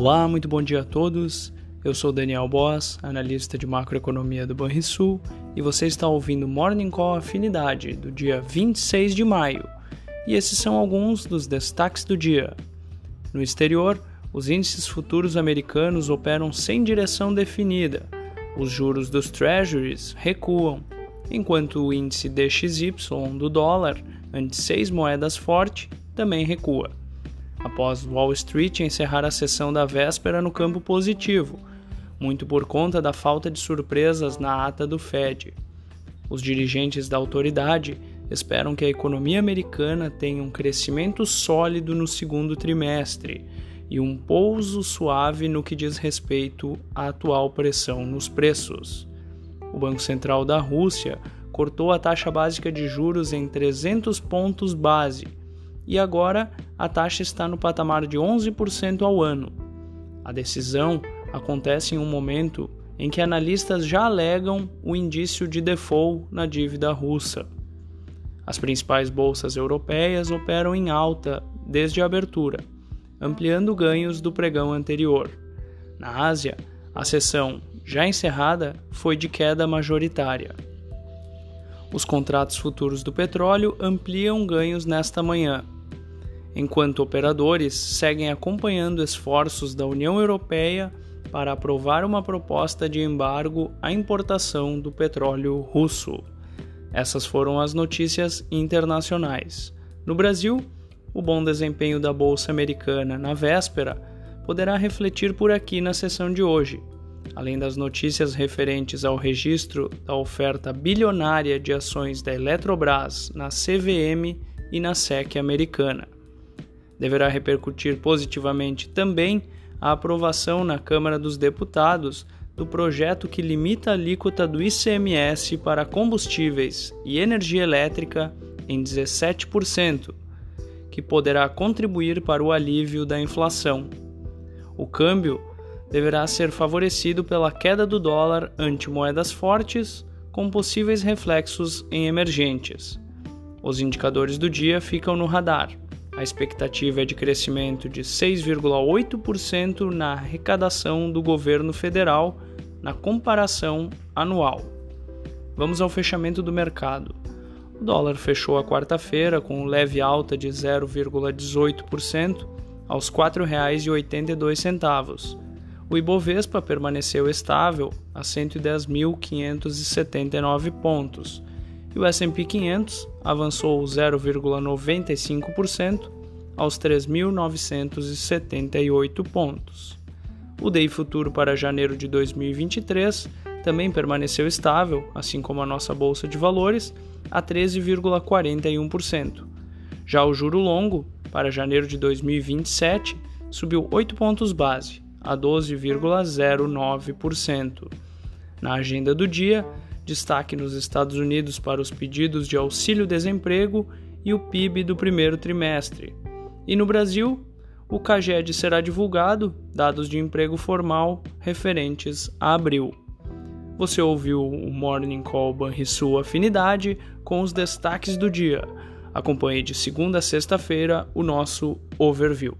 Olá, muito bom dia a todos. Eu sou Daniel Boss, analista de macroeconomia do Banrisul, e você está ouvindo Morning Call Afinidade do dia 26 de maio. E esses são alguns dos destaques do dia. No exterior, os índices futuros americanos operam sem direção definida. Os juros dos treasuries recuam, enquanto o índice DXY do dólar, ante seis moedas forte, também recua após Wall Street encerrar a sessão da véspera no campo positivo, muito por conta da falta de surpresas na ata do Fed. Os dirigentes da autoridade esperam que a economia americana tenha um crescimento sólido no segundo trimestre e um pouso suave no que diz respeito à atual pressão nos preços. O Banco Central da Rússia cortou a taxa básica de juros em 300 pontos base e agora a taxa está no patamar de 11% ao ano. A decisão acontece em um momento em que analistas já alegam o indício de default na dívida russa. As principais bolsas europeias operam em alta desde a abertura, ampliando ganhos do pregão anterior. Na Ásia, a sessão, já encerrada, foi de queda majoritária. Os contratos futuros do petróleo ampliam ganhos nesta manhã, enquanto operadores seguem acompanhando esforços da União Europeia para aprovar uma proposta de embargo à importação do petróleo russo. Essas foram as notícias internacionais. No Brasil, o bom desempenho da bolsa americana na véspera poderá refletir por aqui na sessão de hoje, além das notícias referentes ao registro da oferta bilionária de ações da Eletrobras na CVM e na SEC americana deverá repercutir positivamente também a aprovação na Câmara dos Deputados do projeto que limita a alíquota do ICMS para combustíveis e energia elétrica em 17%, que poderá contribuir para o alívio da inflação. O câmbio deverá ser favorecido pela queda do dólar ante moedas fortes, com possíveis reflexos em emergentes. Os indicadores do dia ficam no radar. A expectativa é de crescimento de 6,8% na arrecadação do governo federal na comparação anual. Vamos ao fechamento do mercado. O dólar fechou a quarta-feira com leve alta de 0,18% aos R$ 4,82. O Ibovespa permaneceu estável a 110.579 pontos e o S&P 500 avançou 0,95% aos 3.978 pontos. O DI futuro para janeiro de 2023 também permaneceu estável, assim como a nossa bolsa de valores, a 13,41%. Já o juro longo para janeiro de 2027 subiu 8 pontos base, a 12,09%. Na agenda do dia, destaque nos Estados Unidos para os pedidos de auxílio-desemprego e o PIB do primeiro trimestre. E no Brasil, o CAGED será divulgado, dados de emprego formal referentes a abril. Você ouviu o Morning Call Banrisul Afinidade com os destaques do dia. Acompanhe de segunda a sexta-feira o nosso overview.